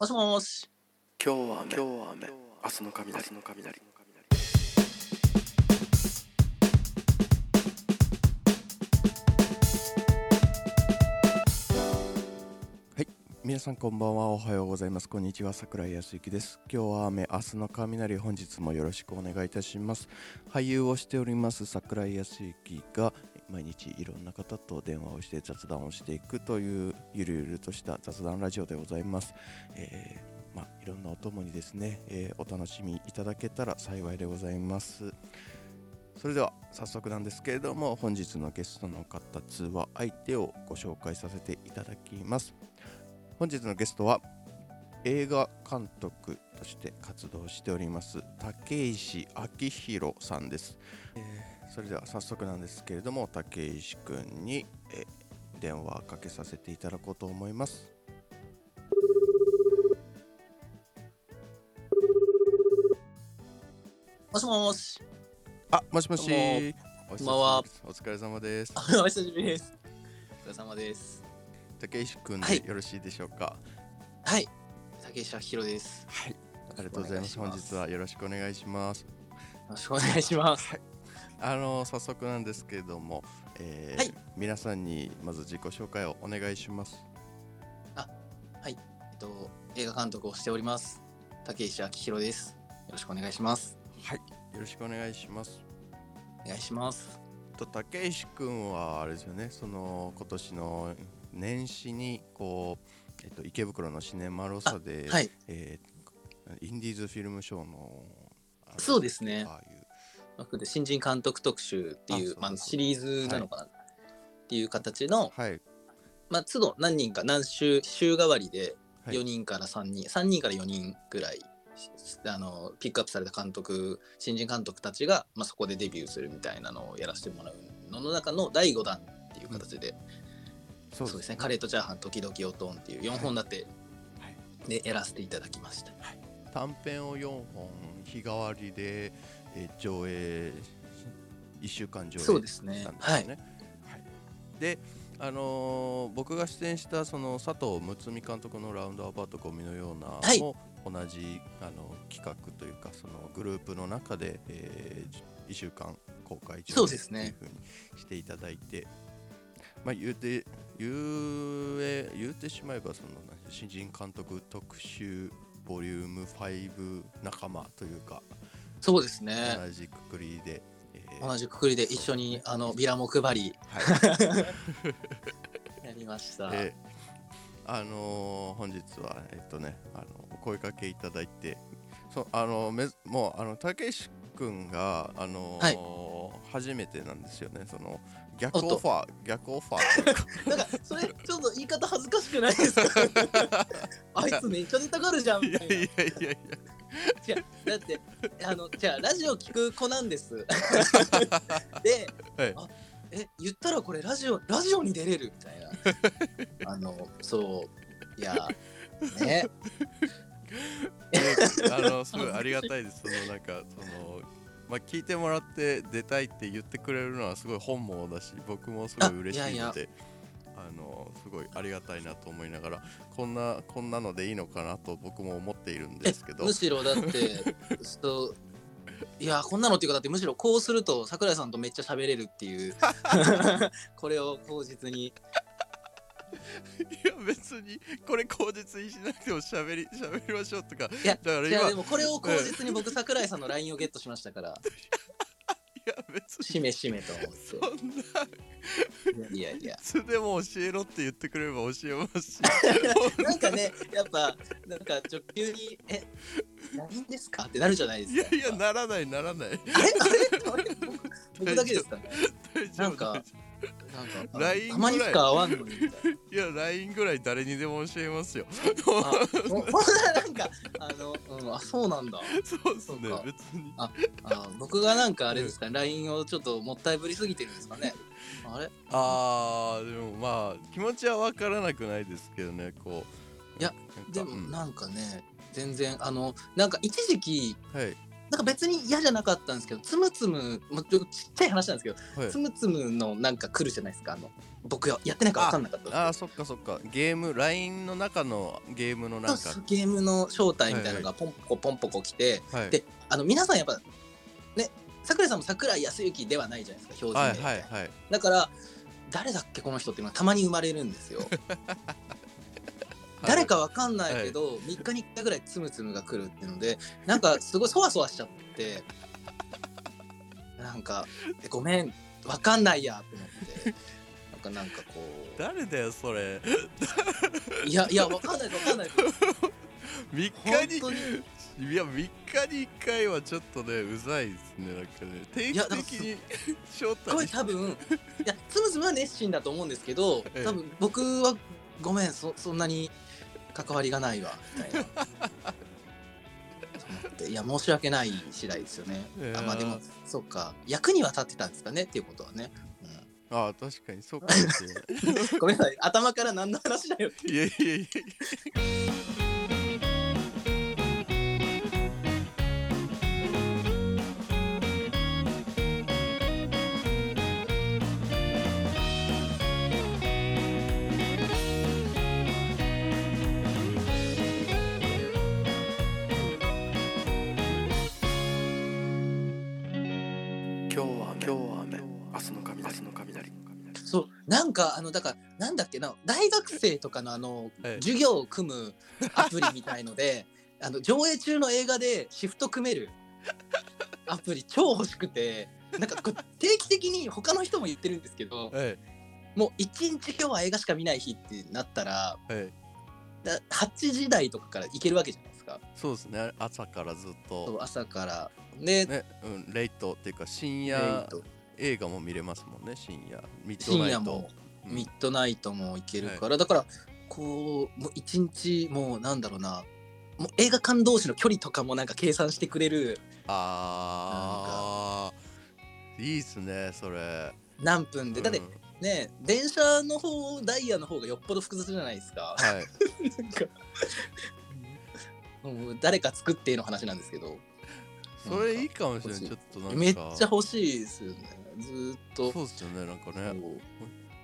もしもーし。今日は雨。今日は雨。明日の雷。明日の雷。皆さんこんばんは。おはようございます。こんにちは。桜井康之です。今日は雨。明日の雷本日もよろしくお願いいたします。俳優をしております。桜井康之が毎日いろんな方と電話をして雑談をしていくというゆるゆるとした雑談ラジオでございます、えーまあ、いろんなお供にですね、えーお楽しみいただけたら幸いでございます。それでは早速なんですけれども本日のゲストの方通話相手をご紹介させていただきます。本日のゲストは映画監督として活動しております竹石明弘さんです、えーそれでは早速なんですけれども竹石くんに、えー電話かけさせていただこうと思いますもしもーし。あもしもしこんばんはお疲れ様ですあお久しぶりです。お疲れ様です。竹石くんはいでよろしいでしょうか？はい。竹下ひろです。はい、ありがとうございます本日はよろしくお願いしますよろしくお願いします。あの早速なんですけれども、えーはい皆さんにまず自己紹介をお願いしますえっと、映画監督をしております。竹石明宏です。よろしくお願いします。はいよろしくお願いしますお願いします。と竹石くんはあれですよねその今年の年始にこう、えっと、池袋のシネマロサで、はい。えーインディーズフィルムショーのそうですねああいう僕で新人監督特集っていう、まあ、シリーズなのかな、っていう形の、はい。まあ、都度何人か何週、週替わりではい。4人から3人、3人から4人ぐらい、あの、ピックアップされた監督、新人監督たちが、まあ、そこでデビューするみたいなのをやらせてもらうのの中の第5弾っていう形で、そそうですね、カレーとチャーハン、時々おとんっていう4本立てはい。でやらせていただきました。短編を4本日替わりで、えー上映1週間上映そうですねでね。はいで、あのー僕が出演したその佐藤睦美監督の「ラウンドアバウトゴミのような」はいも同じあの企画というかそのグループの中で、え1週間公開上映というふうにしていただいて。まあ、言うて言うえ言うてしまえばその新人監督特集ボリューム5仲間というか、そうですね。同じくくりで、えー同じくくりで一緒にあのビラも配り。はい。やりました。であのー本日はえっとねあのお声かけいただいてそうあのめずもうあのたけし君があのー初めてなんですよね。その逆オファー逆オファー。なんかそれちょっと言い方恥ずかしくないですか？あいつめっちゃ出たがるじゃんみたいな。いやいやいや 違うだってあのじゃあラジオ聞く子なんです。ではい。あえ言ったらこれラジオラジオに出れる？みたいな。あのそういやね。であのすごいありがたいです。そのなんかそのまあ聞いてもらって出たいって言ってくれるのはすごい本望だし僕もすごい嬉しいのであのすごいありがたいなと思いながらこんなこんなのでいいのかなと僕も思っているんですけど。むしろだって いやこんなのっていうかだってむしろこうすると桜井さんとめっちゃ喋れるっていう。これを口実に。いや別にこれ口実にしなくても喋り喋りましょうとか。いやだからいや今でもこれを口実に僕桜井さんの LINE をゲットしましたから。い や別に。しめしめと思っそんなていやいや。いつでも教えろって言ってくれれば教えますし。なんかねやっぱなんか直球に「え LINE ですか?」ってなるじゃないですかいやいやならないならない。あれあれ？あれ？僕 僕だけですか？ねなんかなんかあ LINE たまにしか会わんのに。みたいいや LINE ぐらい誰にでも教えますよ。あほ ほんならなんかあの、うん、あそうなんだ。そうですねそうか。別に。あ僕がなんかあれですかね LINE をちょっともったいぶりすぎてるんですかね。あれ？あーでもまあ気持ちは分からなくないですけどねこう。いやでもうん。なんかね全然あのなんか一時期はいなんか別に嫌じゃなかったんですけどつむつむもうちょっとちっちゃい話なんですけどはい。つむつむのなんか来るじゃないですか？あの僕ややってないから分かんなかったああそっかそっか。ゲーム LINE の中のゲームのなんか。ゲームの正体みたいなのがポンポコポンポコ来て、はい。であの皆さんやっぱね桜井さんも桜井康之ではないじゃないですか標準はいはいいはい。だから誰だっけこの人っていうのがたまに生まれるんですよ 誰かわかんないけど、3日に1回ぐらいつむつむが来るっていうのでなんかすごいそわそわしちゃってなんかえごめんわかんないやと思って。なんかなんかこ誰だよそれ。ういやいやわかんないわかんないです。3本日に。いや3日に1回はちょっとねうざいですねなんかね。定期的に招すごい待多分いやつむつむは熱心だと思うんですけど ええ。多分僕はごめんそそんなに関わりがないわみたいな。いや申し訳ない次第ですよねいや。ーあまあでもそっか役には立ってたんですかねっていうことはね。ああ確かにそうかもしれないうん、ごめんなさい頭から何の話だよって。いやいやいやなんかあのだからなんだっけな大学生とかのあのはい。授業を組むアプリみたいので あの上映中の映画でシフト組めるアプリ超欲しくてなんかこう定期的に他の人も言ってるんですけどはい。もう一日今日は映画しか見ない日ってなったらはい。だ8時台とかから行けるわけじゃないですか。そうですね。朝からずっと。朝から。で、ねうんレイトっていうか深え夜映画も見れますもんね深夜。ミッドナイト。深夜もうん。ミッドナイトも行けるから、だからこうもう一日もうなんだろうな。もう映画館同士の距離とかもなんか計算してくれる。ああいいっすねそれ。何分で。だってうん。ね電車の方ダイヤの方がよっぽど複雑じゃないですか。はい。なんか。もう誰か作っての話なんですけど。それいいかもしれない。ちょっとなんか。めっちゃ欲しいですよねずーっと。そうっすよねなんかね。こ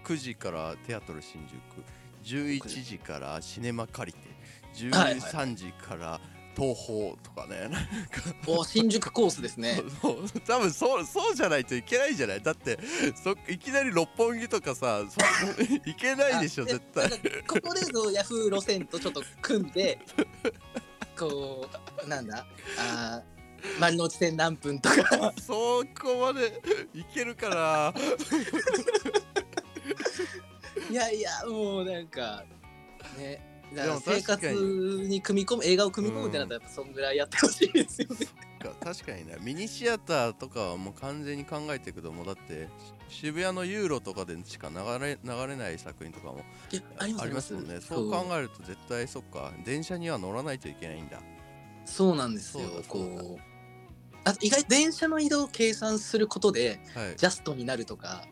9時からテアトル新宿11時からシネマ借りてはいはい。13時から東宝とかね。なんか。うお新宿コースですね。多分そうそうじゃないといけないんじゃない？だってそいきなり六本木とかさそ いけないでしょあ絶対。ここでそうヤフー路線とちょっと組んでこうなんだ？あー 丸の内線何分とか。そこまでいけるかな。いやいやもうなんかねだから生活に組み込む映画を組み込むってなったらやっぱそんぐらいやってほしいですよね。か。確かにねミニシアターとかはもう完全に考えていくともうだってし渋谷のユーロとかでしか流れ流れない作品とかもありますもんね。そう考えると絶対そっか。電車には乗らないといけないんだ。そう。なんですよ。こうあと意外と電車の移動を計算することではい。ジャストになるとか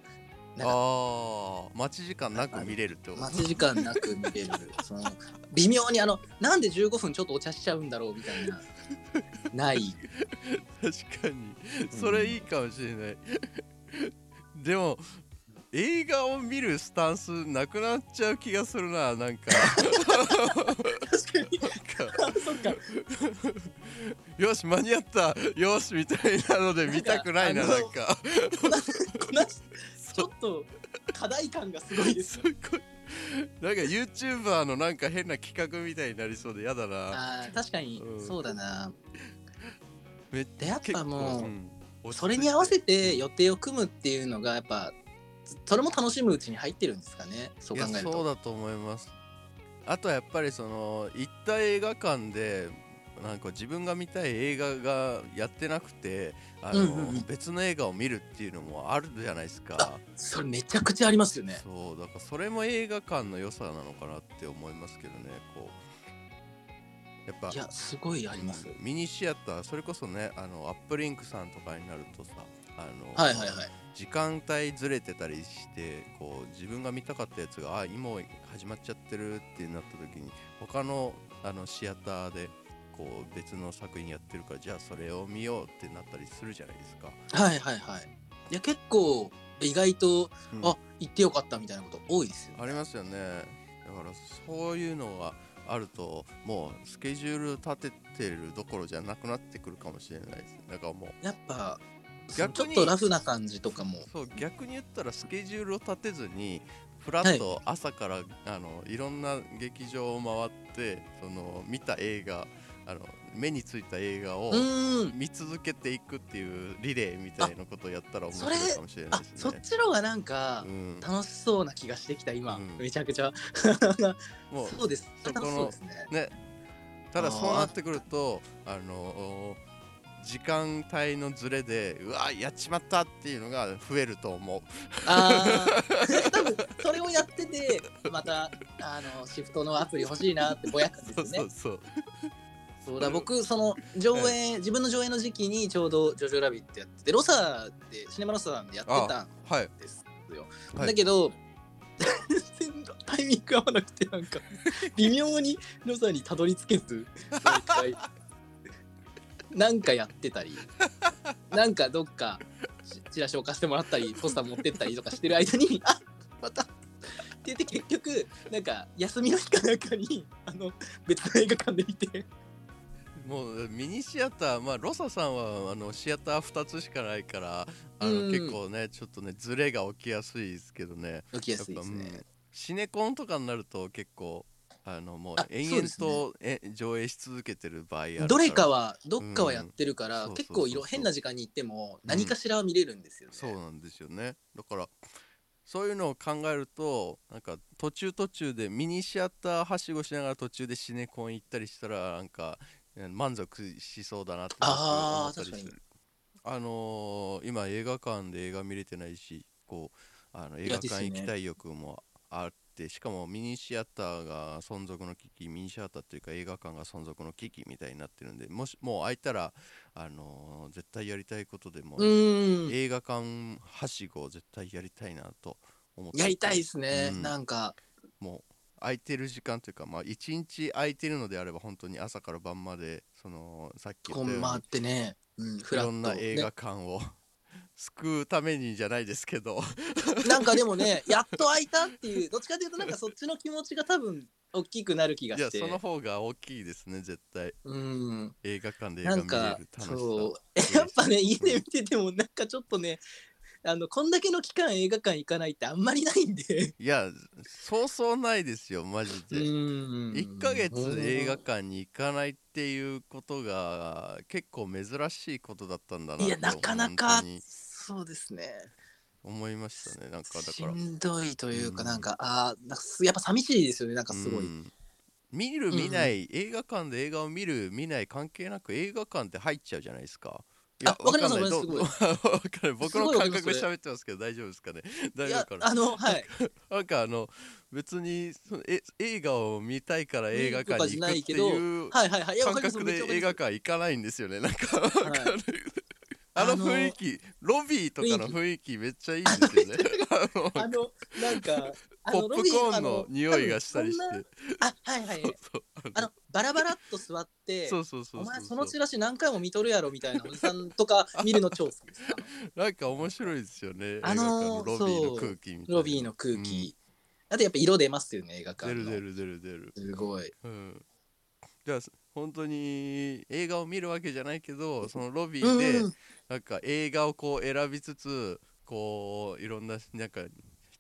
なんかああ待ち時間なく見れるってこと？待ち時間なく見れる。その微妙にあのなんで15分ちょっとお茶しちゃうんだろうみたいなない。確かに。それいいかもしれない、でも映画を見るスタンスなくなっちゃう気がするななんか。確かに。よし間に合った。よしみたいなので見たくないななんんかちそょっと課題感がすごいです。すごいなんか YouTuber のなんか変な企画みたいになりそうでやだな。あー確かにうん。そうだな。めっでやっぱもう、ん。それに合わせて予定を組むっていうのがやっぱそれも楽しむうちに入ってるんですかねそう考えると。そうだと思います。あとはやっぱりその行った映画館でなんか自分が見たい映画がやってなくてあの、うんうんうん。別の映画を見るっていうのもあるじゃないですか。それめちゃくちゃありますよね。そうだからそれも映画館の良さなのかなって思いますけどねこう。やっぱいやすごいあります。ミニシアターそれこそねあのアップリンクさんとかになるとさあの、はいはいはい時間帯ずれてたりしてこう自分が見たかったやつがあ今始まっちゃってるってなった時に他のあのシアターでこう別の作品やってるからじゃあそれを見ようってなったりするじゃないですか。はいはいはいいや結構意外と、うんあ行ってよかったみたいなこと多いですよありますよね。だからそういうのがあるともうスケジュール立ててるどころじゃなくなってくるかもしれないです。だからもうやっぱ逆にちょっとラフな感じとかも。そう逆に言ったらスケジュールを立てずにフラッと朝から、あのいろんな劇場を回ってその見た映画あの目についた映画を見続けていくっていうリレーみたいなことをやったら面白いかもしれないあですね。そっちの方がなんかうん、楽しそうな気がしてきた今、うん。めちゃくちゃ。もう そうです。そこの楽しそうですね。ね。ただそうなってくるとあの時間帯のズレでうわやっちまったっていうのが増えると思う。ああ 多分それをやっててまたあのシフトのアプリ欲しいなってぼやくんですそよねうそうそう。そうだ僕その上映自分の上映の時期にちょうど「ジョジョラビット」やっててロサでシネマロサでやってたんはい。ですよ、はいだけど全然タイミング合わなくてなんか微妙にロサにたどり着けず 毎回なんかやってたり なんかどっかチチラシ置かせてもらったりポスター持ってったりとかしてる間に あまた。って言って結局なんか休みの日かなんかに あの別の映画館で見て。もうミニシアター、まあ、ロサさんはあのシアター2つしかないからあの、うん。結構ねちょっとねズレが起きやすいですけどね。起きやすいですね。ん。シネコンとかになると結構あのもうあ延々と、え上映し続けてる場合あるどれかはどっかはやってるから、うん結構いろ変な時間に行っても何かしらは見れるんですよね。そうなんですよね。だからそういうのを考えるとなんか途中途中でミニシアターはしごしながら途中でシネコン行ったりしたらなんかえ満足しそうだなって思ったりす確かるあのー今映画館で映画見れてないしこうあの映画館行きたい欲もあってしかもミニシアターが存続の危機ミニシアターっていうか映画館が存続の危機みたいになってるんでもしもう空いたら、あのー絶対やりたいことでも映画館はしごを絶対やりたいなと思ってやりたいですね、うん。なんか。もう空いてる時間というかまあ一日空いてるのであれば本当に朝から晩までそのさっき言ったようにね、うん、フいろんな映画館を、救うためにじゃないですけど。ね なんかでもねやっと開いたっていうどっちかというとなんかそっちの気持ちが多分大きくなる気がして。いやその方が大きいですね絶対。うん。映画館で映画見れる楽しさ。そうやっぱね家で見ててもなんかちょっとねあのこんだけの期間映画館行かないってあんまりないんで。いやそうそうないですよマジで。ん。1ヶ月映画館に行かないっていうことが結構珍しいことだったんだなといやなかな本かそうですね。思いましたね。なんかだしから。んどいというかうん。なんか、あーなんかすやっぱ寂しいですよね。なんかすごい、うん。見る見ない、映画館で映画を見る見ない関係なく映画館って入っちゃうじゃないですか。いあわかりますわかりどます わかる僕の感覚で喋ってますけど大丈夫ですかね？大丈夫かな？あのはい。なんかあの別にそのえ映画を見たいから映画館に行くっていうはいはいはいい。やわ感かります覚で映画館行かないんですよね。なんかわかる、ああのの雰囲気ロビーとかの雰囲気めっちゃいいんですよね。あのなんかあポップコーンの匂いがしたりして。あはいはいそうあの。バラバラっと座ってそうそうそうお前そのチラシ何回も見とるやろみたいなおじさんとか 見るの超好きです。なんか面白いですよね。あのー映画館のロビーの空気みたいな。ロビーの空気、あとやっぱ色出ますよね映画館の。出る出る出る出る。すごい。うん。じゃあ本当に映画を見るわけじゃないけど、そのロビうんーでうん。なんか映画をこう選びつつ、こういろんななんか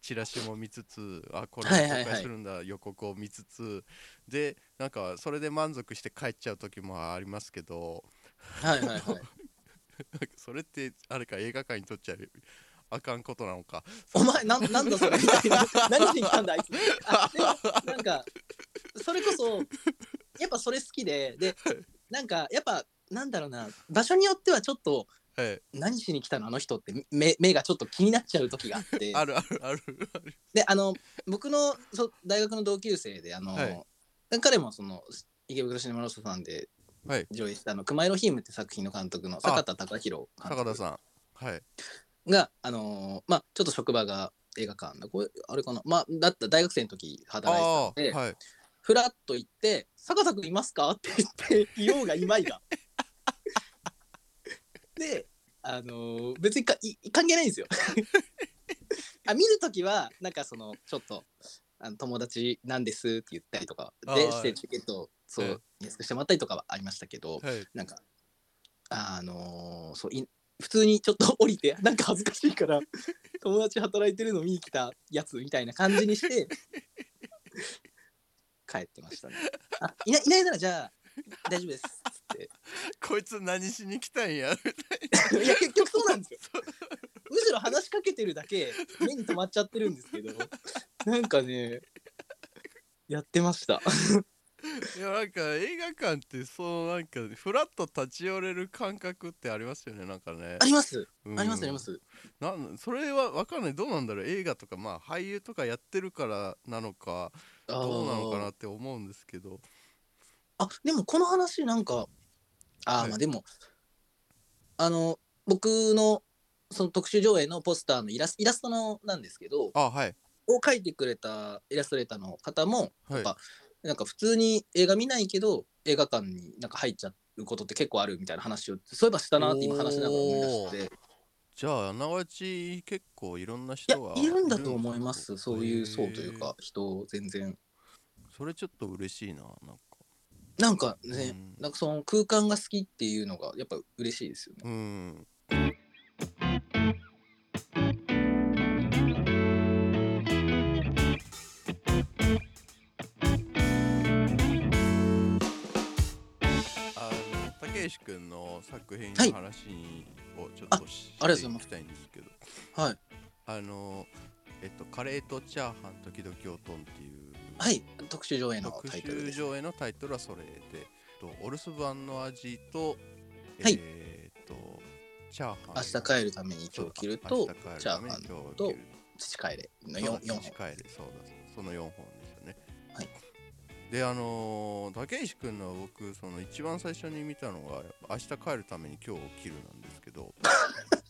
チラシも見つつ、あこれを公はいはい。はい開するんだ、予告を見つつ、でなんかそれで満足して帰っちゃう時もありますけど、はいはいはい。それってあれか映画館にとっちゃあかんことなのか。お前なんなんだそれみたいな。何しに来たんだあいつ。なんかそれこそやっぱそれ好きででなんかやっぱなんだろうな場所によってはちょっとはい、何しに来たの？あの人って目目がちょっと気になっちゃう時があって。あるあるある。ある。であの僕のそ大学の同級生であの、はい。彼もその池袋シネマロスさんではい。上映したあの「熊色ヒーム」って作品の監督の坂田孝弘監督。坂田さん。はい。があのーまあちょっと職場が映画館だこれあれかな。まあだった大学生の時働いてたんで。はい。フラッと行って「坂田君いますか?」って言っていようがいまいが。であのー別にかい関係ないんですよ。あ見る時はなんかそのちょっとあの友達なんですって言ったりとかでしてチケットをそう、はい安くしてもらったりとかはありましたけど、はいなんかあのーそうい普通にちょっと降りて なんか恥ずかしいから友達働いてるの見に来たやつみたいな感じにして帰ってましたね。あいないいないならじゃあ大丈夫ですっつって。こいつ何しに来たんや いや結局そうなんですよ。むしろ話しかけてるだけ目に留まっちゃってるんですけどなんかねやってました。いやなんか映画館ってそうなんかフラッと立ち寄れる感覚ってありますよねなんかね。あります。うん。ありますあります。なんそれは分かんない。どうなんだろう。映画とかまあ俳優とかやってるからなのかどうなのかなって思うんですけど。あでもこの話なんかあー、はい。まあでもあの僕のその特集上映のポスターのイラスイラストのなんですけどあはい。を描いてくれたイラストレーターの方もはい。やっぱなんか普通に映画見ないけど映画館になんか入っちゃうことって結構あるみたいな話をそういえばしたなって今話しながら思い出して。じゃああながち結構いろんな人がいるんだと思います。そういう層というへか人全然。ーそれちょっと嬉しいななんか。なんかね、うん。なんかその空間が好きっていうのがやっぱ嬉しいですよね。うんの竹石君の作品の話をちょっとしありがとうございますしていきたいんですけどはいあのえっとカレーとチャーハン時々おとんっていうはい特集上映の特タイトルです集上映のタイトルはそれでとお留守番の味とはいえーっとチャーハン明日帰るために今日着ると明日帰るチャーハンと着る父帰れのそうだ 4, 四父本帰れそうだその4本ですよねはいであのー竹石君のは僕その一番最初に見たのが明日帰るために今日を着るなんですけど。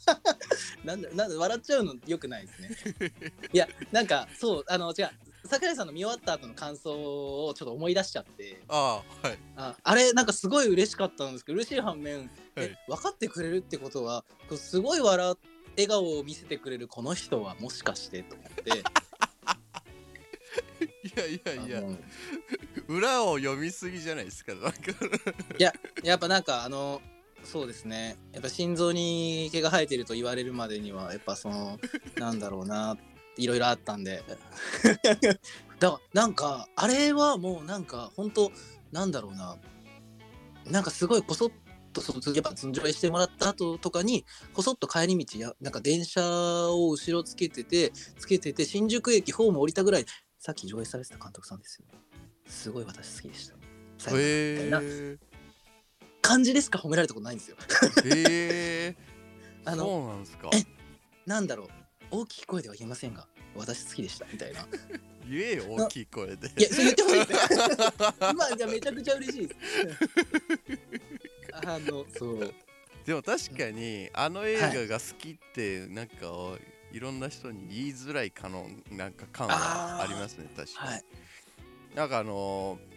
なんでなんで笑っちゃうのよくないですね。いやなんかそうあの違う。桜井さんの見終わった後の感想をちょっと思い出しちゃって。ああはい。ああれなんかすごい嬉しかったんですけど嬉しい反面、はい。え分かってくれるってことはこうすごい笑っ笑顔を見せてくれるこの人はもしかしてと思って。いやいやいや裏を読みすぎじゃないですか。なんか。やっぱなんかあのそうですね。やっぱ心臓に毛が生えてると言われるまでにはやっぱその なんだろうないろいろあったんで。だからなんかあれはもうなんか本当なんだろうな。なんかすごいこそっとそのやっぱ上映してもらった後とかにこそっと帰り道やなんか電車を後ろつけててつけてて新宿駅ホーム降りたぐらいさっき上映されてた監督さんですよすごい私好きでした。最後へみたいなえ感じでしか褒められたことないんですよ。へえ あのそうなんですか？えなんだろう。大きい声では言えませんが私好きでしたみたいな。い 言えよ大きい声で。やそれ言ってほしいです。ね今じゃめちゃくちゃ嬉しいです。あのそう。でも確かにあの映画が好きってなんかいろんな人に言いづらいかのなんか感はありますね確かに、はいなんかあのー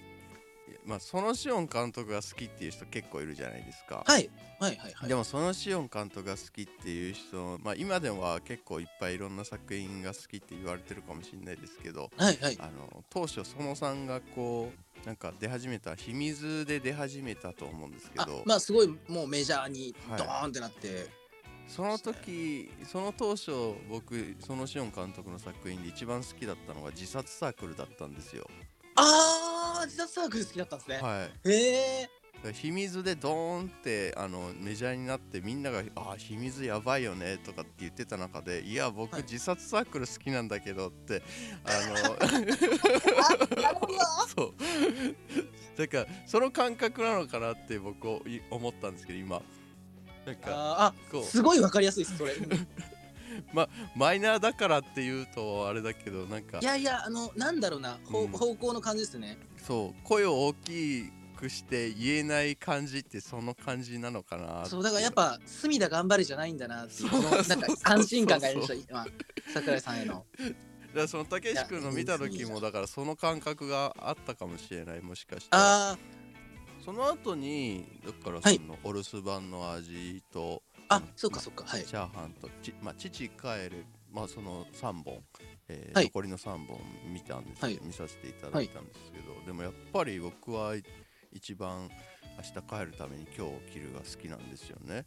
まあそのシオン監督が好きっていう人結構いるじゃないですか、はい。はいはいはい。でもそのシオン監督が好きっていう人、まあ、今では結構いっぱいいろんな作品が好きって言われてるかもしれないですけどはいはい。あの当初そのさんがこうなんか出始めた秘密で出始めたと思うんですけあどまあすごいもうメジャーにはい。ドーンってなって、その時その当初僕そのシオン監督の作品で一番好きだったのが自殺サークルだったんですよあー自殺サークル好きだったんですね、はい。へえ秘密でドーンってあのメジャーになってみんなが「あー秘密やばいよね」とかって言ってた中で「いや僕はい。自殺サークル好きなんだけど」ってあの そう。だからその感覚なのかなって僕思ったんですけど今。なんかあすごいわかりやすいですそれ マイナーだからっていうとあれだけどなんか。いやいやあのなんだろうな、ほうん。方向の感じですね。そう。声を大きくして言えない感じってその感じなのかなそうだからやっぱ隅田頑張れじゃないんだなっていうなんか安心感がありました今桜井さんへの。だからそのたけし君の見た時もだからその感覚があったかもしれないもしかしたら。あその後にだからはい。そのお留守番の味とああそっかそっかはい。チャーハンとち、まあ、父帰るまあその3本、えーはい。残りの3本見たんです、はい。見させていただいたんですけど、でもやっぱり僕は一番明日帰るために今日着るが好きなんですよね。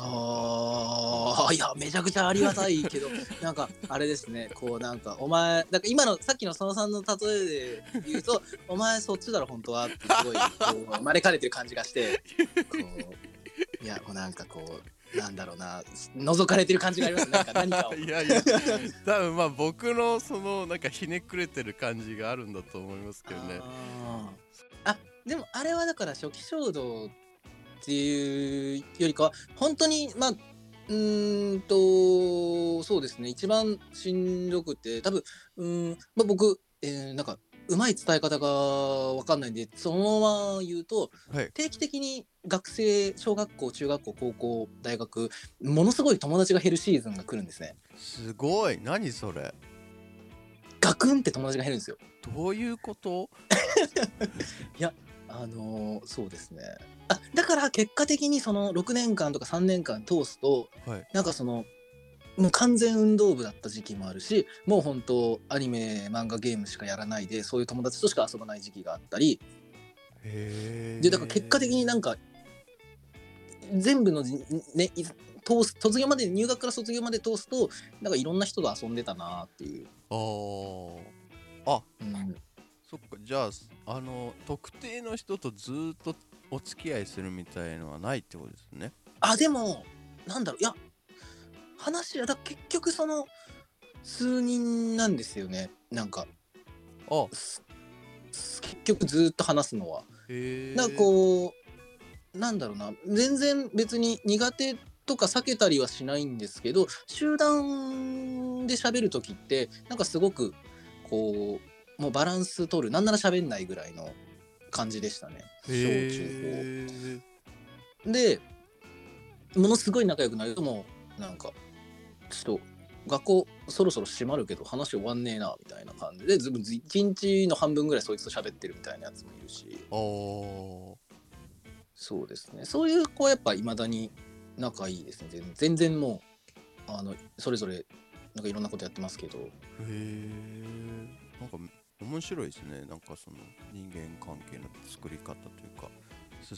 ああいやめちゃくちゃありがたいけど なんかあれですねこうなんかお前なんか今のさっきのそのさんの例えで言うと お前そっちだろ本当はってすごいこう生まれかれてる感じがしてこういやこうなんかこうなんだろうな。覗かれてる感じがありますなんか何かを。いやいや。多分まあ僕のそのなんかひねくれてる感じがあるんだと思いますけどね。あでもあれはだから初期衝動っていうよりかは本当にまあうーんとそうですね。一番しんどくて多分うーん、まあ、僕、えーなんかうまい伝え方が分かんないんでそのまま言うとはい。定期的に学生小学校中学校高校大学ものすごい友達が減るシーズンが来るんですね。すごい。何それ？ガクンって友達が減るんですよ。どういうこと？あのーそうですね。あだから結果的にその6年間とか3年間通すとはい。なんかそのもう完全運動部だった時期もあるしもう本当アニメ漫画ゲームしかやらないでそういう友達としか遊ばない時期があったり。へえでだから結果的になんか全部のじねい通す卒業まで入学から卒業まで通すとなんかいろんな人と遊んでたなっていう、あー。あうん、そっか。じゃああの特定の人とずーっとお付き合いするみたいのはないってことですね。あでもなんだろう。いや話はだ結局その数人なんですよね。なんかあ。す結局ずっと話すのは。なんかこうなんだろうな。全然別に苦手とか避けたりはしないんですけど集団で喋る時ってなんかすごくこうもうバランス取る。なんなら喋んないぐらいの感じでしたね。小中高。でものすごい仲良くなるともうなんかちょっと学校そろそろ閉まるけど話終わんねえなみたいな感じでず一日の半分ぐらいそいつと喋ってるみたいなやつもいるし。そうですね。そういう子はやっぱいまだに仲いいですね。全全然もうあのそれぞれなんかいろんなことやってますけど。へえ。なんか面白いですね。なんかその人間関係の作り方というか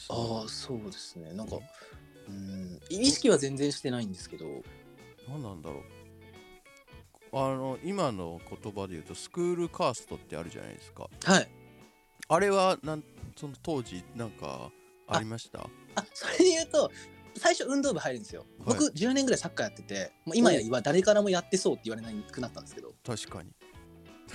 ああそうですね。なんかうん意識は全然してないんですけど何なんだろう。あの今の言葉で言うとスクールカーストってあるじゃないですか。はい。あれはなんその当時なんかありました？あそれで言うと最初運動部入るんですよ、僕10年ぐらいサッカーやっててもう今やは誰からもやってそうって言われなくなったんですけど。確かに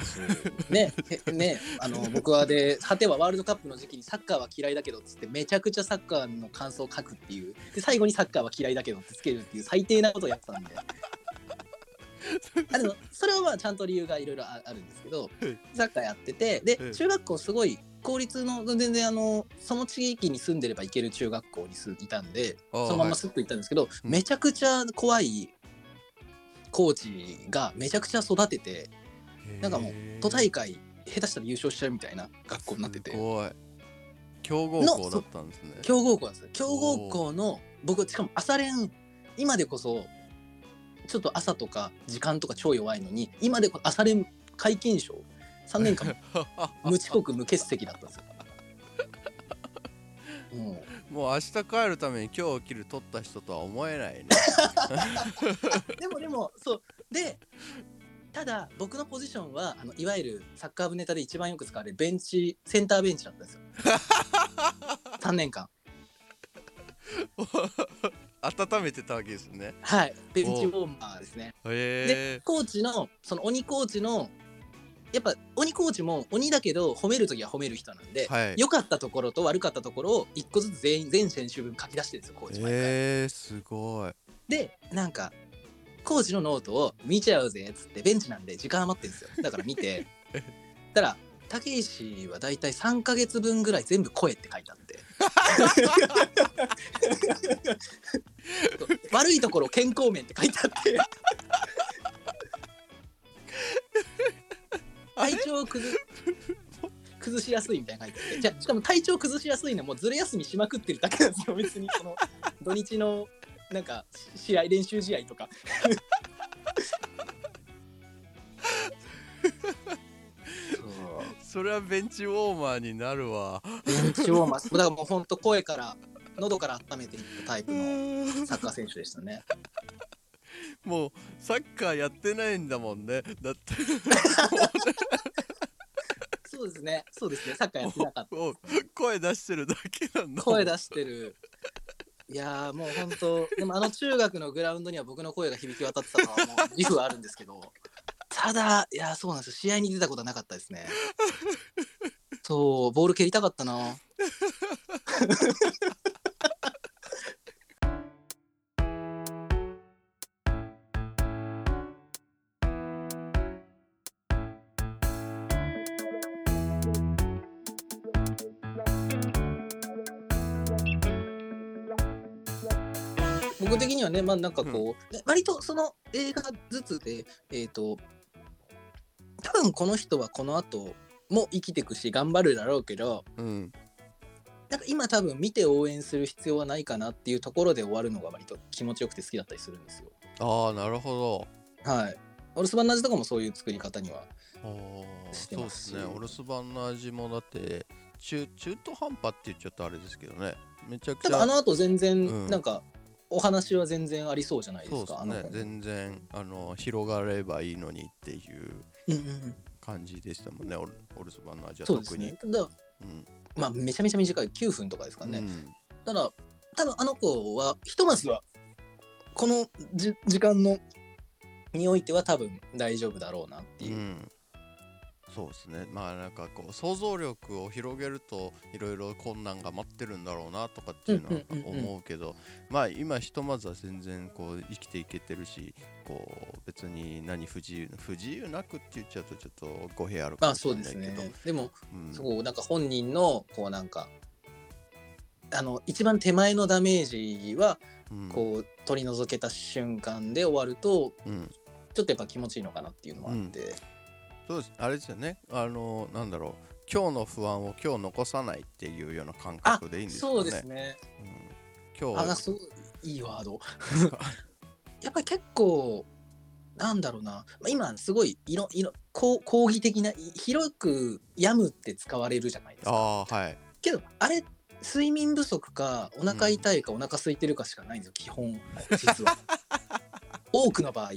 ねへねあの僕はで果てはワールドカップの時期にサッカーは嫌いだけどっつってめちゃくちゃサッカーの感想を書くっていう。で最後にサッカーは嫌いだけどってつけるっていう最低なことをやってたんで。あでもそれはまあちゃんと理由がいろいろああるんですけどはい。サッカーやっててではい。中学校すごい公立の全然あのその地域に住んでれば行ける中学校にすいたんでそのまますっと行ったんですけど、うん。めちゃくちゃ怖いコーチがめちゃくちゃ育ててなんかもう都大会下手したら優勝しちゃうみたいな学校になってて。すごい。強豪校だったんですね。強豪校ですよ。強豪校の僕しかも朝練今でこそちょっと朝とか時間とか超弱いのに今でこそ朝練皆勤賞3年間 無遅刻無欠席だったんですよ。もう。もう明日帰るために今日起きる取った人とは思えないね。でもでもそう。でただ僕のポジションはあのいわゆるサッカー部ネタで一番よく使われるベンチセンターベンチだったんですよ。3年間。温めてたわけですね。はい。ベンチウォーマーですね。でコーチのその鬼コーチのやっぱ鬼コーチも鬼だけど褒める時は褒める人なんで、はい。良かったところと悪かったところを一個ずつ全員全選手分書き出してるんですよコーチ毎回。へえすごい。でなんかコーチのノートを見ちゃうぜっつってベンチなんで時間余ってるんですよ。だから見て。たら武石はだいたい3ヶ月分ぐらい全部声って書いてあって。悪いところ健康面って書いてあって。体調を崩崩しやすいみたいなの書いてて。じゃあしかも体調崩しやすいのはもうずる休みしまくってるだけなんですよ。別にこの土日のなんか試合練習試合とか。そう。それはベンチウォーマーになるわ。ベンチウォーマー。だからもうほんと声から喉から温めていったタイプのサッカー選手でしたね。もうサッカーやってないんだもんね。だって。そうですね。そうですね。サッカーやってなかった。もう声出してるだけなんだ声出してるいやーもう本当 でもあの中学のグラウンドには僕の声が響き渡ってたのはもう自負はあるんですけどただいやーそうなんですよ。試合に出たことはなかったですね。そうボール蹴りたかったな僕的にはねまあなんかこう、で割とその映画ずつでえっ、と多分この人はこの後も生きていくし頑張るだろうけどうんなんか今多分見て応援する必要はないかなっていうところで終わるのが割と気持ちよくて好きだったりするんですよ。ああなるほはい。オルスバンナージとかもそういう作り方には。してそうですねオルスバンナージもだって中中途半端って言っちゃったらあれですけどねめちゃくちゃあの後全うん然なんかお話は全然ありそうじゃないですか。そうですね全然あの広がればいいのにっていううんうんうん感じでしたもんねオルオルスバンナージは特にね。ただうんまあめちゃめちゃ短い9分とかですかね。うんただ多分あの子はひとまずはこのじ時間のにおいては多分大丈夫だろうなっていう。うんそうですね。まあなんかこう想像力を広げるといろいろ困難が待ってるんだろうなとかっていうのはうんうんうんうん。思うけどまあ今ひとまずは全然こう生きていけてるしこう別に何不自由不自由なくって言っちゃうとちょっと語弊あるかまあもしれそうですないけどね。でもうん。そうなんか本人のこうなんかあの一番手前のダメージはうん。こう取り除けた瞬間で終わるとうん。ちょっとやっぱ気持ちいいのかなっていうのもあって、そうです。あれですよね。あのなんだろう。今日の不安を今日残さないっていうような感あ覚でいいんですかね。そうですね。うん、今日あそういいワード。やっぱり結構なんだろうな。まあ今すごいいろいろこう講義的ない広く「やむ」って使われるじゃないですか。ああはい。けどあれ睡眠不足かお腹痛いかお腹空いてるかしかないんですよ基本。実は。多くの場合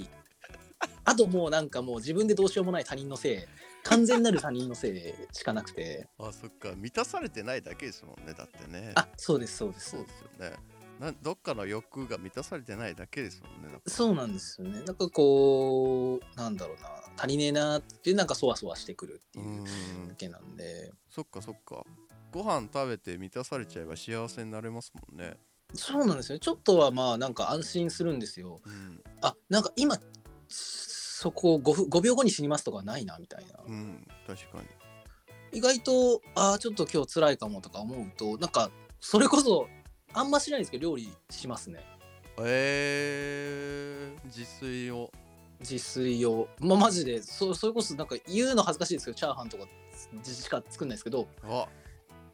あともうなんかもう自分でどうしようもない他人のせい。完全なる他人のせいしかなくて。あそっか。満たされてないだけですもんねだってね。あそうですそうです。そうですよね。などっかの欲が満たされてないだけですもんねそうなんですよね。なんかこうなんだろうな。足りねえなってなんかそわそわしてくるってういうだんけなんで。そっかそっか。ご飯食べて満たされちゃえば幸せになれますもんね。そうなんですよね。ちょっとはまあなんか安心するんですよ。うん。あなんか今そこ 5, 分5秒後に死にますとかはないなみたいな、うん確かに。意外とああちょっと今日辛いかもとか思うとなんかそれこそあんましないんですけど料理しますね。えー、自炊を。自炊を。まあマジでそそれこそなんか言うの恥ずかしいですけどチャーハンとかしか作んないですけど。あ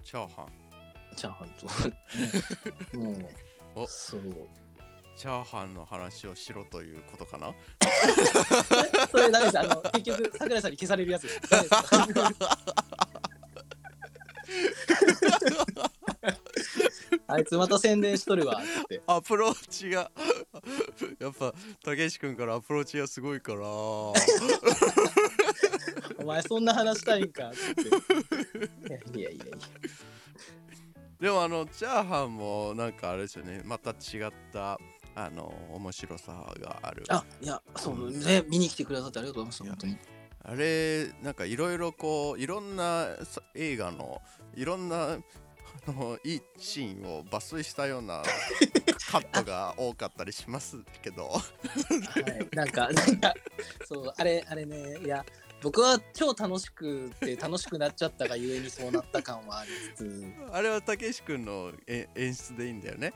チャーハン。チャーハンと もうお。そうチャーハンの話をしろということかな？それダメです。あの結局桜井さんに消されるやつです。あいつまた宣伝しとるわって。アプローチがやっぱたけし君からアプローチがすごいから。お前そんな話したいんかって。いやいやいやいや。でもあのチャーハンもなんかあれですよね。また違ったあの面白さがある。あいやそうね。見に来てくださってありがとうございました本当に。あれなんかいろいろこういろんなさ映画のいろんなあのいいシーンを抜粋したような カットが多かったりしますけど。はい、なんか、なんか、そう、あれ、あれね、いや、僕は超楽しくて楽しくなっちゃったがゆえにそうなった感はありつつ、あれはたけし君のえ演出でいいんだよね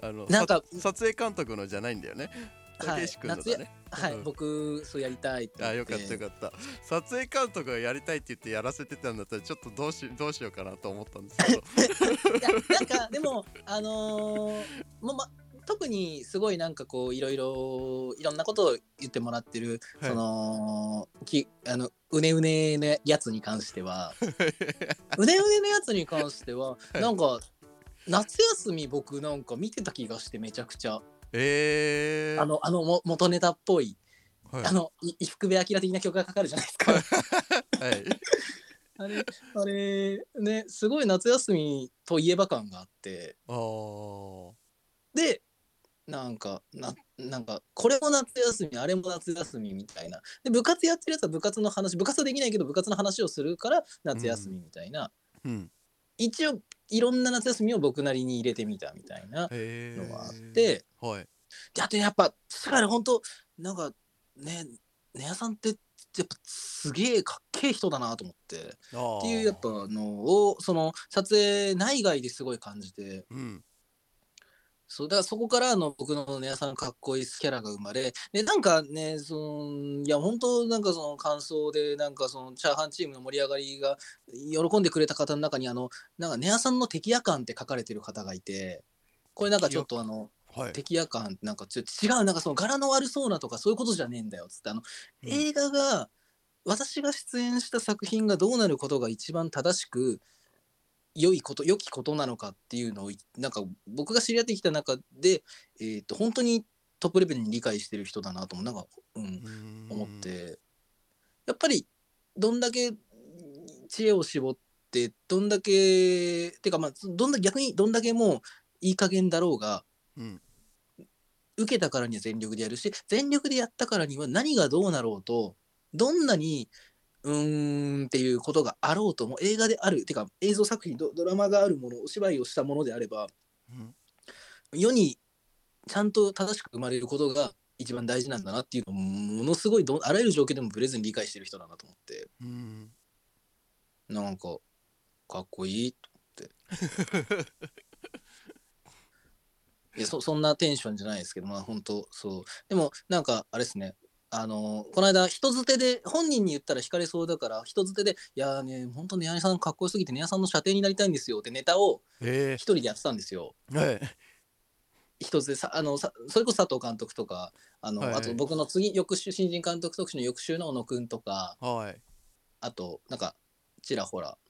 あのなんかさ撮影監督のじゃないんだよね。竹石君のだね、はい、うん。僕そうやりたいって言って。あよかったよかった。撮影監督がやりたいって言ってやらせてたんだったらちょっとどうしどうしようかなと思ったんですけど。いやなんかでもあのーもうま特にすごいなんかこういろいろいろんなことを言ってもらってる、はい。そのきあのうねうねのやつに関しては。うねうねのやつに関しては、い。なんか夏休み僕なんか見てた気がしてめちゃくちゃ、えー、あのあのも元ネタっぽい、はいあのい伊福部明的な曲がかかるじゃないですか。はいあれあれねすごい夏休みといえば感があって。でなんかななんかこれも夏休みあれも夏休みみたいなで部活やってるやつは部活の話部活はできないけど部活の話をするから夏休みみたいな、うん一応いろんな夏休みを僕なりに入れてみたみたいなへのがあって、はい。であとやっぱだから本当なんかねねやさんってやっぱすげえかっけえ人だなと思ってあっていうやっぱのをその撮影内外ですごい感じてうんそうだからそこからあの僕のねやさんかっこいいキャラが生まれでなんかねそのいや本当なんかその感想でなんかそのチャーハンチームの盛り上がりが喜んでくれた方の中にあのなんかねやさんの敵や感って書かれてる方がいてこれなんかちょっとあのはい。敵や感なんかちょっと違うなんかその柄の悪そうなとかそういうことじゃねえんだよっつってあのうん。映画が私が出演した作品がどうなることが一番正しく良いこと良きことなのかっていうのをいなんか僕が知り合ってきた中で、えー、と本当にトップレベルに理解してる人だなともなんか、うん、うん思って。やっぱりどんだけ知恵を絞ってどんだけてかまあどんだ逆にどんだけもういい加減だろうがうん。受けたからには全力でやるし全力でやったからには何がどうなろうとどんなにうーんっていうことがあろうとも映画であるてか映像作品ドドラマがあるものお芝居をしたものであればうん。世にちゃんと正しく生まれることが一番大事なんだなっていうのをものすごいどあらゆる状況でもブレずに理解してる人だなと思って。うん。なんかかっこいいと思って。いやそそんなテンションじゃないですけどまあ本当そう。でもなんかあれですねあのこの間人づてで本人に言ったら惹かれそうだから人づてで「いやーね本当ねやねさんかっこよすぎてねやさんの射程になりたいんですよ」ってネタをえ一人でやってたんですよ。一つでさあのさそれこそ佐藤監督とかあの、はい。あと僕の次翌週新人監督特集の翌週の小野くんとかはい。あとなんかちらほら「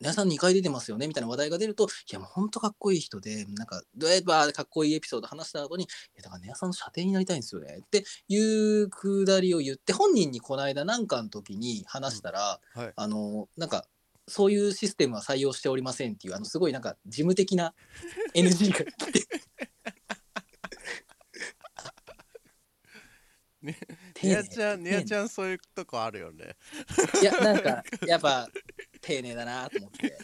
皆さん2回出てますよね」みたいな話題が出ると「いやもうほんとかっこいい人でなんかどうやばかっこいいエピソード話した後に「いやだからねさんの射程になりたいんですよね」っていうくだりを言って本人にこの間なんかの時に話したら、はい。あのなんかそういうシステムは採用しておりませんっていうあのすごいなんか事務的な NG が来て。ね丁寧ねやちゃんねやちゃん。そういうとこあるよね。いやなんか やっぱ丁寧だなと思って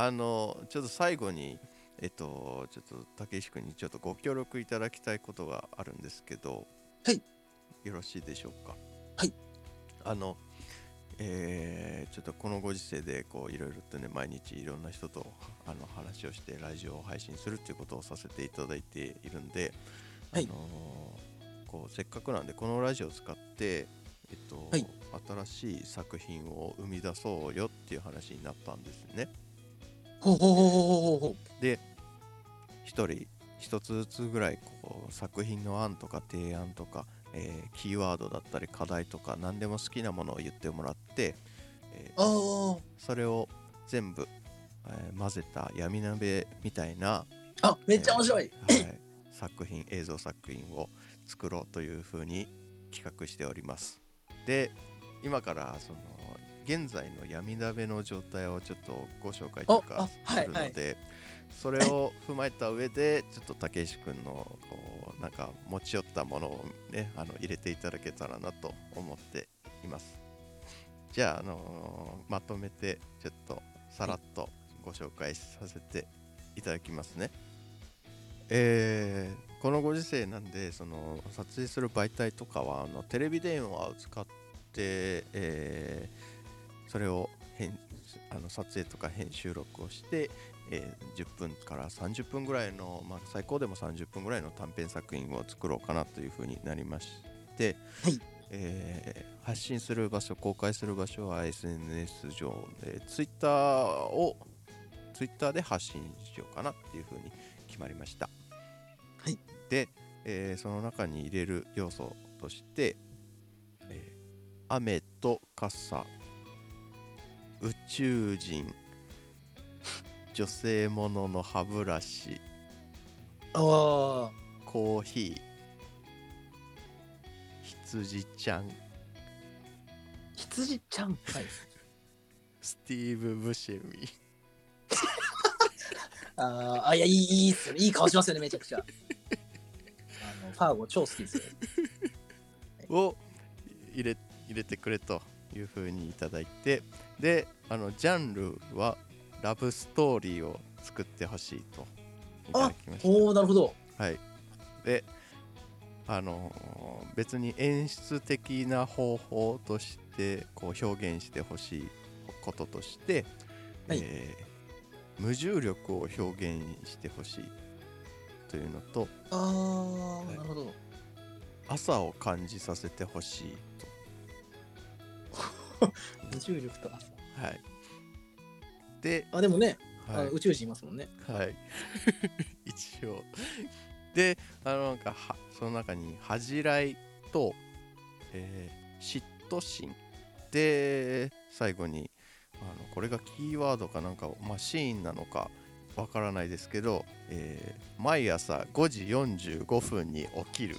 あのちょっと最後にえっとちょっと竹石君にちょっとご協力いただきたいことがあるんですけどはい。よろしいでしょうか？はい。あのえーちょっとこのご時世でこういろいろとね毎日いろんな人とあの話をしてラジオを配信するっていうことをさせていただいているんで、はい。あのこうせっかくなんでこのラジオを使ってえっと、はい。新しい作品を生み出そうよっていう話になったんですね。ほうほうほうほうほで一人一つずつぐらいこう作品の案とか提案とか、えーキーワードだったり課題とか何でも好きなものを言ってもらって、えーあそれを全部、えー混ぜた闇鍋みたいな、ああめっちゃ面白い、えーはい、作品映像作品を作ろうというふうに企画しております。で今からその現在の闇鍋の状態をちょっとご紹介というかああはいするので、それを踏まえた上でちょっと竹石君のこうなんか持ち寄ったものをねあの入れていただけたらなと思っています。じゃあ、あのーまとめてちょっとさらっとご紹介させていただきますね。えーこのご時世なんでその撮影する媒体とかはあのテレビ電話を使って、えーそれを編あの撮影とか編集録をして、えー10分から30分ぐらいの、まあ、最高でも30分ぐらいの短編作品を作ろうかなというふうになりまして、はいえー発信する場所公開する場所は SNS 上で Twitter を Twitter で発信しようかなっていうふうに決まりました。はい、で、えーその中に入れる要素として、えー雨と傘宇宙人。女性ものの歯ブラシ。ああコーヒー。羊ちゃん。羊ちゃんはい。スティーブ・ブシェミ。あーあいやいいいいっすよね。いい顔しますよねめちゃくちゃ。あのファーゴ超好きですよ。を入れ入れてくれというふうにいただいてであのジャンルはラブストーリーを作ってほしいといただきました。おおなるほど。はい。であのー別に演出的な方法としてこう表現してほしいこととして、はい。えー無重力を表現してほしいというのとああ、いなるほど。朝を感じさせてほしい 無重力と朝とはい。で、あでもね、はい。あ宇宙人いますもんね。はい。一応。であのなんかはその中に恥じらいと、えー嫉妬心。で最後にあのこれがキーワードかなんかマシーンなのかわからないですけど、えー毎朝5時45分に起きる。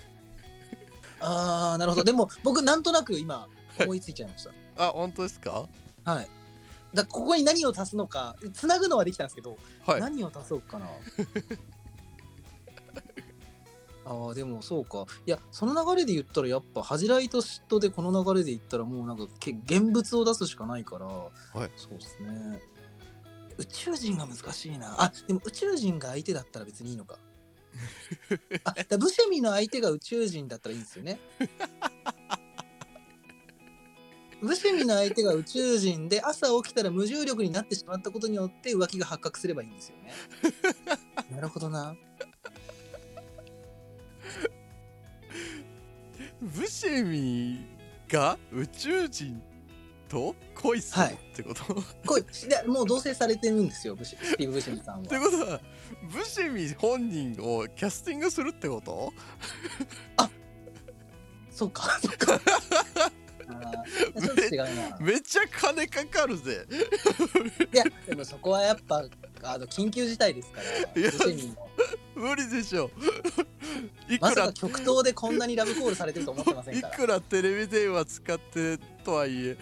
ああなるほど。でも僕なんとなく今思いついちゃいました。あ本当ですか？はい。だここに何を足すのかつなぐのはできたんですけど、はい。何を足そうかな。ああでもそうか。いやその流れで言ったらやっぱ恥じらいと嫉妬でこの流れで言ったらもうなんかけ現物を出すしかないから、はい。そうですね。宇宙人が難しいな。あでも宇宙人が相手だったら別にいいのか。あだからブシェミの相手が宇宙人だったらいいんですよねブシェミの相手が宇宙人で朝起きたら無重力になってしまったことによって浮気が発覚すればいいんですよね。なるほどな。ブシェミが宇宙人と恋するはいってこと、これでもう同棲されてるんですよブシスティーブ・ブシェミさんってはことはブシェミ本人をキャスティングするってこと？そうかそうか ちょっと違うな。めっちゃ金かかるぜ。いやでもそこはやっぱあの緊急事態ですから無理でしょ。いまくらさか極東でこんなにラブコールされてると思ってませんいから。くらテレビ電話使ってとはいえ。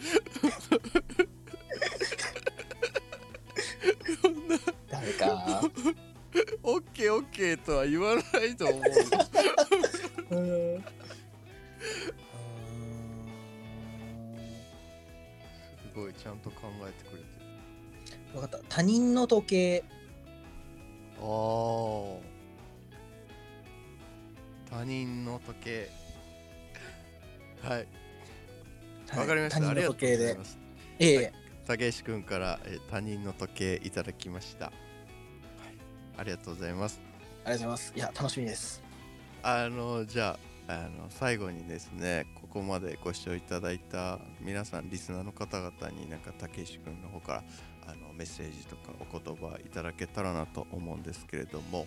そんな誰か。オッケーオッケーとは言わないと思う ゃんと考えてくれてる。分かった。他人の時計。あー。他人の時計。はい。わかりました、他人の時計で。ざいます。ええ。はい。竹石くんから、えー他人の時計いただきました、はい、ありがとうございます。ありがとうございます。いや楽しみです。あのじゃああの最後にですねここまでご視聴いただいた皆さんリスナーの方々になんか竹石くんの方からあのメッセージとかお言葉いただけたらなと思うんですけれども。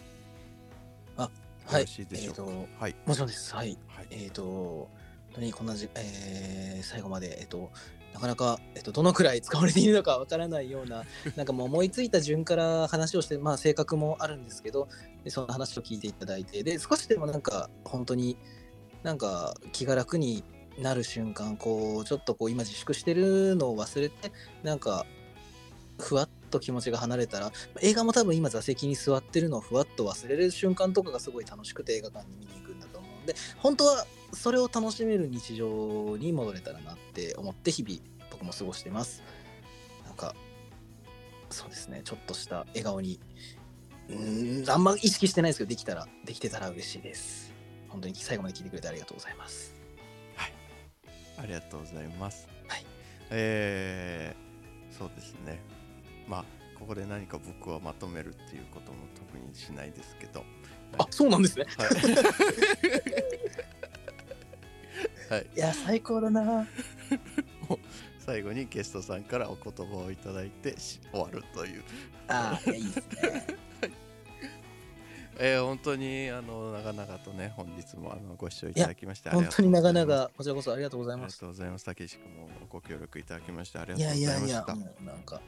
はいよろしいでしょうか？えーとはい。もちろんです。はい。はい。えっ、と本当にこんなじ、えー最後までえっ、となかなか、えっと、どのくらい使われているのかわからないような なんかもう思いついた順から話をしてまあ性格もあるんですけどでその話を聞いていただいてで少しでもなんか本当になんか気が楽になる瞬間こうちょっとこう今自粛してるのを忘れてなんかふわっと気持ちが離れたら映画も多分今座席に座ってるのをふわっと忘れる瞬間とかがすごい楽しくて映画館に見に行くんだと思うんで本当はそれを楽しめる日常に戻れたらなって思って日々僕も過ごしてます。なんかそうですねちょっとした笑顔にうんあんま意識してないですけどできたらできてたら嬉しいです。本当に最後まで聞いてくれてありがとうございますありがとうございます。はい。えー、そうですね。まあ、ここで何か僕はまとめるっていうことも特にしないですけど。あそうなんですねはい。はい。いや最高だな最後にゲストさんからお言葉をいただいてし終わるという。あーいやいいですねえー、本当にあの長々とね、本日もあのご視聴いただきましてあり本がとうございます。当に長々こちらこそありがとうございありがますとうございます。たけし君もご協力いただきましてありがいとうござやいやいやいました。もうなんか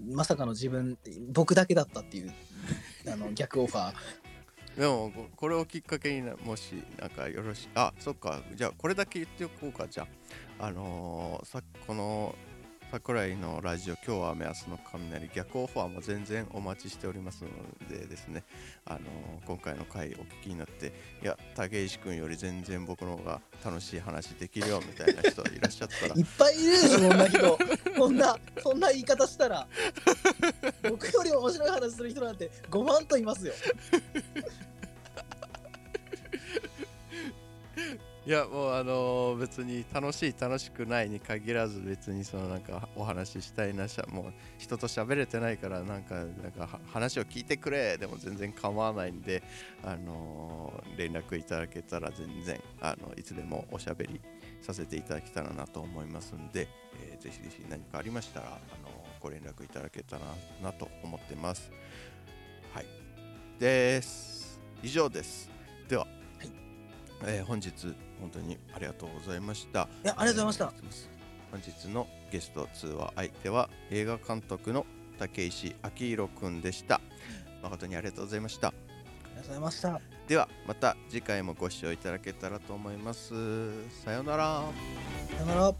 まさかの自分僕だけだったっていう あの逆オファーでもここれをきっかけになもしなんかよろしいあそっかじゃあこれだけ言っておこうかじゃああのーさこの桜井のラジオ今日は雨明日の雷逆オファーも全然お待ちしておりますのでですねあのー今回の回お聞きになっていや竹石君より全然僕の方が楽しい話できるよみたいな人いらっしゃったら。いっぱいいるでしょそんな人。そんなそんな言い方したら。僕より面白い話する人なんて5万といますよ。いやもうあのー別に楽しい楽しくないに限らず別にそのなんかお話ししたいなしゃもう人と喋れてないからなんかなんか話を聞いてくれでも全然構わないんであのー連絡いただけたら全然あのいつでもおしゃべりさせていただけたらなと思いますんで、えーぜひぜひ何かありましたらあのーご連絡いただけたらなと思ってます。はい。です。以上です。では、えー本日本当にありがとうございました。いやありがとうございましたえー本日のゲスト通話相手は映画監督の竹石明宏くんでした。誠にありがとうございました。ありがとうございましたではまた次回もご視聴いただけたらと思います。さようなら。さよなら